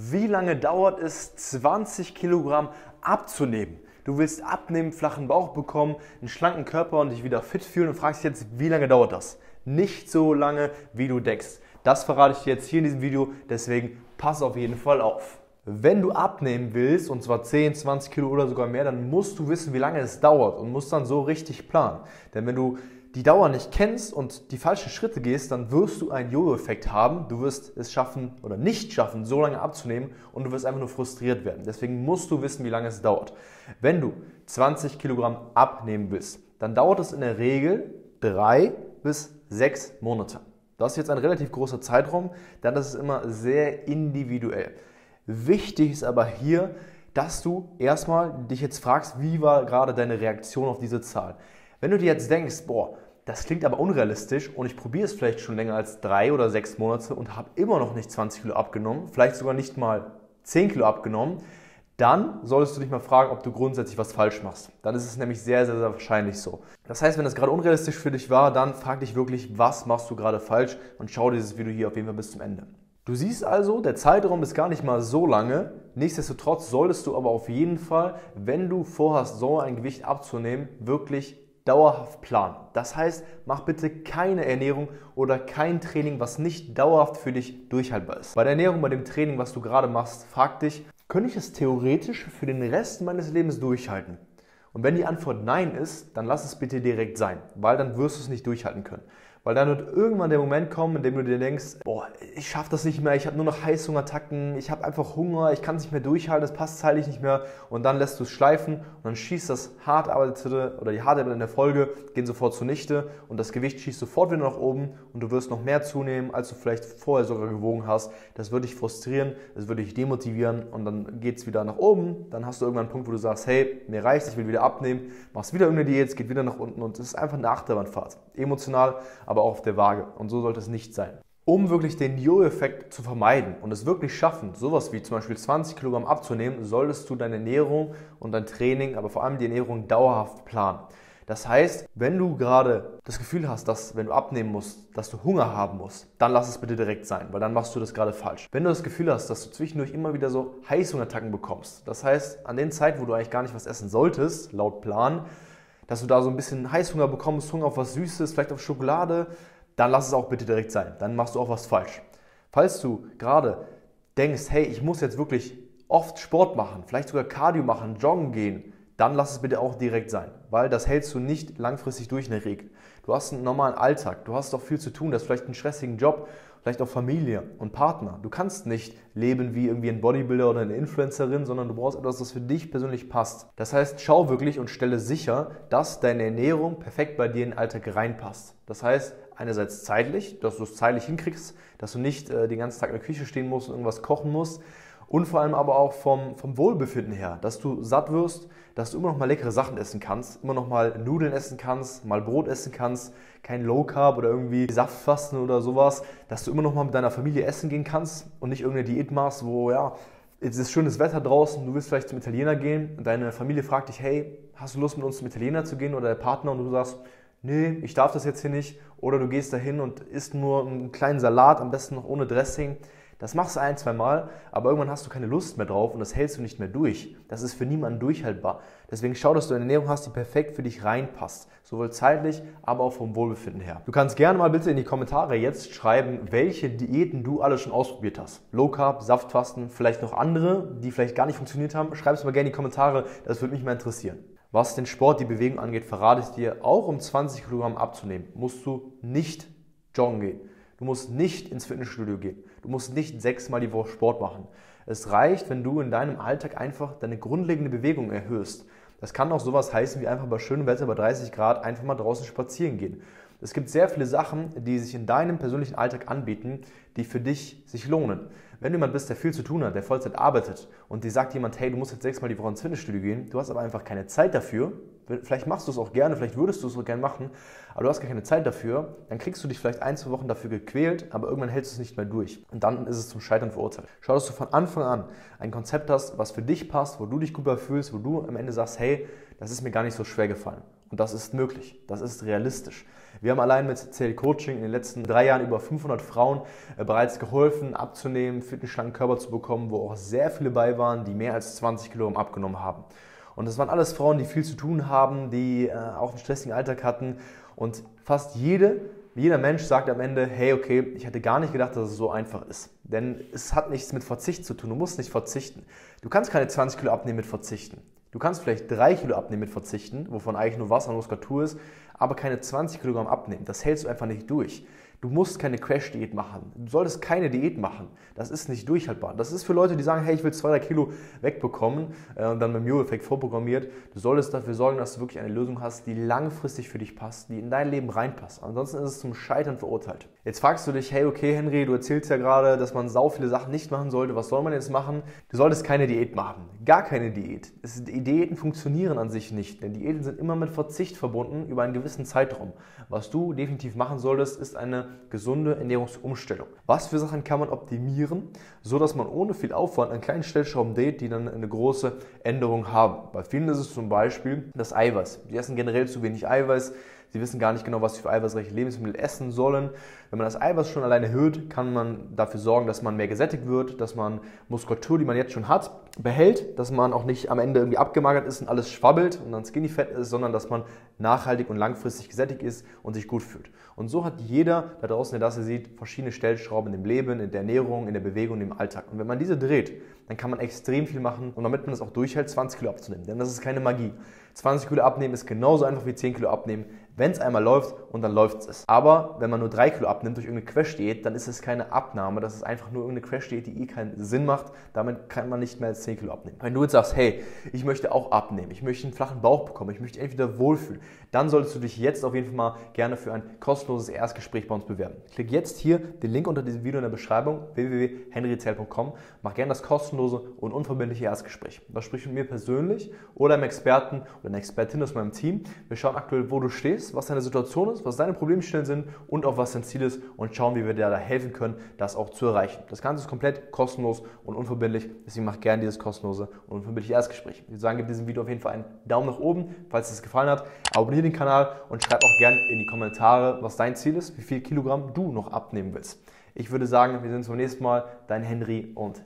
Wie lange dauert es, 20 Kilogramm abzunehmen? Du willst abnehmen, flachen Bauch bekommen, einen schlanken Körper und dich wieder fit fühlen und fragst dich jetzt, wie lange dauert das? Nicht so lange, wie du denkst. Das verrate ich dir jetzt hier in diesem Video, deswegen pass auf jeden Fall auf. Wenn du abnehmen willst, und zwar 10, 20 Kilo oder sogar mehr, dann musst du wissen, wie lange es dauert und musst dann so richtig planen. Denn wenn du die Dauer nicht kennst und die falschen Schritte gehst, dann wirst du einen Jojo-Effekt haben. Du wirst es schaffen oder nicht schaffen, so lange abzunehmen und du wirst einfach nur frustriert werden. Deswegen musst du wissen, wie lange es dauert. Wenn du 20 Kilogramm abnehmen willst, dann dauert es in der Regel drei bis sechs Monate. Das ist jetzt ein relativ großer Zeitraum, denn das ist immer sehr individuell. Wichtig ist aber hier, dass du erstmal dich jetzt fragst, wie war gerade deine Reaktion auf diese Zahl. Wenn du dir jetzt denkst, boah, das klingt aber unrealistisch und ich probiere es vielleicht schon länger als drei oder sechs Monate und habe immer noch nicht 20 Kilo abgenommen, vielleicht sogar nicht mal 10 Kilo abgenommen, dann solltest du dich mal fragen, ob du grundsätzlich was falsch machst. Dann ist es nämlich sehr, sehr, sehr wahrscheinlich so. Das heißt, wenn das gerade unrealistisch für dich war, dann frag dich wirklich, was machst du gerade falsch und schau dieses Video hier auf jeden Fall bis zum Ende. Du siehst also, der Zeitraum ist gar nicht mal so lange. Nichtsdestotrotz solltest du aber auf jeden Fall, wenn du vorhast, so ein Gewicht abzunehmen, wirklich dauerhaft planen. Das heißt, mach bitte keine Ernährung oder kein Training, was nicht dauerhaft für dich durchhaltbar ist. Bei der Ernährung, bei dem Training, was du gerade machst, frag dich, könnte ich es theoretisch für den Rest meines Lebens durchhalten? Und wenn die Antwort Nein ist, dann lass es bitte direkt sein, weil dann wirst du es nicht durchhalten können. Weil dann wird irgendwann der Moment kommen, in dem du dir denkst, boah, ich schaffe das nicht mehr, ich habe nur noch Heißhungerattacken, ich habe einfach Hunger, ich kann es nicht mehr durchhalten, das passt zeitlich nicht mehr und dann lässt du es schleifen und dann schießt das hart arbeitete oder die harte in der Folge gehen sofort zunichte und das Gewicht schießt sofort wieder nach oben und du wirst noch mehr zunehmen, als du vielleicht vorher sogar gewogen hast. Das würde dich frustrieren, das würde dich demotivieren und dann geht es wieder nach oben. Dann hast du irgendwann einen Punkt, wo du sagst, hey, mir reicht, ich will wieder abnehmen, machst wieder irgendeine Diät, es geht wieder nach unten und es ist einfach eine Achterbahnfahrt. Emotional, aber auch auf der Waage. Und so sollte es nicht sein. Um wirklich den Jojo-Effekt zu vermeiden und es wirklich schaffen, sowas wie zum Beispiel 20 Kilogramm abzunehmen, solltest du deine Ernährung und dein Training, aber vor allem die Ernährung dauerhaft planen. Das heißt, wenn du gerade das Gefühl hast, dass wenn du abnehmen musst, dass du Hunger haben musst, dann lass es bitte direkt sein, weil dann machst du das gerade falsch. Wenn du das Gefühl hast, dass du zwischendurch immer wieder so Heißhungerattacken bekommst, das heißt, an den Zeiten, wo du eigentlich gar nicht was essen solltest, laut Plan, dass du da so ein bisschen Heißhunger bekommst, Hunger auf was Süßes, vielleicht auf Schokolade, dann lass es auch bitte direkt sein. Dann machst du auch was falsch. Falls du gerade denkst, hey, ich muss jetzt wirklich oft Sport machen, vielleicht sogar Cardio machen, joggen gehen, dann lass es bitte auch direkt sein, weil das hältst du nicht langfristig durch in der Regel. Du hast einen normalen Alltag, du hast doch viel zu tun, du hast vielleicht einen stressigen Job, vielleicht auch Familie und Partner. Du kannst nicht leben wie irgendwie ein Bodybuilder oder eine Influencerin, sondern du brauchst etwas, das für dich persönlich passt. Das heißt, schau wirklich und stelle sicher, dass deine Ernährung perfekt bei dir in den Alltag reinpasst. Das heißt, einerseits zeitlich, dass du es zeitlich hinkriegst, dass du nicht äh, den ganzen Tag in der Küche stehen musst und irgendwas kochen musst, und vor allem aber auch vom, vom Wohlbefinden her, dass du satt wirst, dass du immer noch mal leckere Sachen essen kannst, immer noch mal Nudeln essen kannst, mal Brot essen kannst, kein Low Carb oder irgendwie Saftfasten oder sowas, dass du immer noch mal mit deiner Familie essen gehen kannst und nicht irgendeine Diät machst, wo ja, es ist schönes Wetter draußen, du willst vielleicht zum Italiener gehen und deine Familie fragt dich, hey, hast du Lust mit uns zum Italiener zu gehen? Oder der Partner und du sagst, nee, ich darf das jetzt hier nicht. Oder du gehst dahin und isst nur einen kleinen Salat, am besten noch ohne Dressing das machst du ein, zwei Mal, aber irgendwann hast du keine Lust mehr drauf und das hältst du nicht mehr durch. Das ist für niemanden durchhaltbar. Deswegen schau, dass du eine Ernährung hast, die perfekt für dich reinpasst. Sowohl zeitlich, aber auch vom Wohlbefinden her. Du kannst gerne mal bitte in die Kommentare jetzt schreiben, welche Diäten du alle schon ausprobiert hast. Low Carb, Saftfasten, vielleicht noch andere, die vielleicht gar nicht funktioniert haben. Schreib es mal gerne in die Kommentare, das würde mich mal interessieren. Was den Sport, die Bewegung angeht, verrate ich dir, auch um 20 Kilogramm abzunehmen, musst du nicht joggen gehen. Du musst nicht ins Fitnessstudio gehen. Du musst nicht sechsmal die Woche Sport machen. Es reicht, wenn du in deinem Alltag einfach deine grundlegende Bewegung erhöhst. Das kann auch sowas heißen wie einfach bei schönem Wetter bei 30 Grad einfach mal draußen spazieren gehen. Es gibt sehr viele Sachen, die sich in deinem persönlichen Alltag anbieten, die für dich sich lohnen. Wenn du jemand bist, der viel zu tun hat, der Vollzeit arbeitet und dir sagt jemand, hey, du musst jetzt sechsmal die Woche ins Fitnessstudio gehen, du hast aber einfach keine Zeit dafür, vielleicht machst du es auch gerne, vielleicht würdest du es auch gerne machen, aber du hast gar keine Zeit dafür, dann kriegst du dich vielleicht ein, zwei Wochen dafür gequält, aber irgendwann hältst du es nicht mehr durch. Und dann ist es zum Scheitern verurteilt. Schau, dass du von Anfang an ein Konzept hast, was für dich passt, wo du dich gut fühlst, wo du am Ende sagst, hey, das ist mir gar nicht so schwer gefallen. Und das ist möglich, das ist realistisch. Wir haben allein mit CL Coaching in den letzten drei Jahren über 500 Frauen äh, bereits geholfen, abzunehmen, fit einen schlanken Körper zu bekommen, wo auch sehr viele bei waren, die mehr als 20 Kilogramm abgenommen haben. Und das waren alles Frauen, die viel zu tun haben, die äh, auch einen stressigen Alltag hatten. Und fast jede, jeder Mensch sagt am Ende, hey, okay, ich hätte gar nicht gedacht, dass es so einfach ist. Denn es hat nichts mit Verzicht zu tun. Du musst nicht verzichten. Du kannst keine 20 Kilo abnehmen mit Verzichten. Du kannst vielleicht 3 Kilo abnehmen mit Verzichten, wovon eigentlich nur Wasser und Muskulatur ist, aber keine 20 Kilogramm abnehmen. Das hältst du einfach nicht durch. Du musst keine Crash-Diät machen. Du solltest keine Diät machen. Das ist nicht durchhaltbar. Das ist für Leute, die sagen, hey, ich will 2, 3 Kilo wegbekommen äh, und dann mit dem Yo-Effekt vorprogrammiert. Du solltest dafür sorgen, dass du wirklich eine Lösung hast, die langfristig für dich passt, die in dein Leben reinpasst. Ansonsten ist es zum Scheitern verurteilt. Jetzt fragst du dich, hey, okay, Henry, du erzählst ja gerade, dass man sau viele Sachen nicht machen sollte. Was soll man jetzt machen? Du solltest keine Diät machen. Gar keine Diät. Es, Diäten funktionieren an sich nicht, denn Diäten sind immer mit Verzicht verbunden über einen gewissen Zeitraum. Was du definitiv machen solltest, ist eine gesunde Ernährungsumstellung. Was für Sachen kann man optimieren, so dass man ohne viel Aufwand an kleinen Stellschrauben dreht, die dann eine große Änderung haben? Bei vielen ist es zum Beispiel das Eiweiß. Die essen generell zu wenig Eiweiß. Sie wissen gar nicht genau, was sie für eiweißreiche Lebensmittel essen sollen. Wenn man das Eiweiß schon alleine erhöht, kann man dafür sorgen, dass man mehr gesättigt wird, dass man Muskulatur, die man jetzt schon hat, behält, dass man auch nicht am Ende irgendwie abgemagert ist und alles schwabbelt und dann skinny fett ist, sondern dass man nachhaltig und langfristig gesättigt ist und sich gut fühlt. Und so hat jeder da draußen, der das hier sieht, verschiedene Stellschrauben dem Leben, in der Ernährung, in der Bewegung, im Alltag. Und wenn man diese dreht, dann kann man extrem viel machen und damit man das auch durchhält, 20 Kilo abzunehmen. Denn das ist keine Magie. 20 Kilo abnehmen ist genauso einfach wie 10 Kilo abnehmen, wenn es einmal läuft und dann läuft es. Aber wenn man nur 3 Kilo abnimmt durch irgendeine Crash-Diät, dann ist es keine Abnahme, das ist einfach nur irgendeine Crash-Diät, die eh keinen Sinn macht. Damit kann man nicht mehr als 10 Kilo abnehmen. Wenn du jetzt sagst, hey, ich möchte auch abnehmen, ich möchte einen flachen Bauch bekommen, ich möchte entweder wohlfühlen, dann solltest du dich jetzt auf jeden Fall mal gerne für ein kostenloses Erstgespräch bei uns bewerben. Klick jetzt hier den Link unter diesem Video in der Beschreibung www.henryzell.com. Mach gerne das kostenlose und unverbindliche Erstgespräch. Das spricht mit mir persönlich oder einem Experten oder einer Expertin aus meinem Team. Wir schauen aktuell, wo du stehst, was deine Situation ist, was deine Problemstellen sind und auch was dein Ziel ist und schauen, wie wir dir da helfen können, das auch zu erreichen. Das Ganze ist komplett kostenlos und unverbindlich. Deswegen mach gerne dieses kostenlose und unverbindliche Erstgespräch. Ich würde sagen, gib diesem Video auf jeden Fall einen Daumen nach oben, falls es gefallen hat. Abonniere den Kanal und schreib auch gerne in die Kommentare, was dein Ziel ist, wie viel Kilogramm du noch abnehmen willst. Ich würde sagen, wir sehen uns beim nächsten Mal. Dein Henry und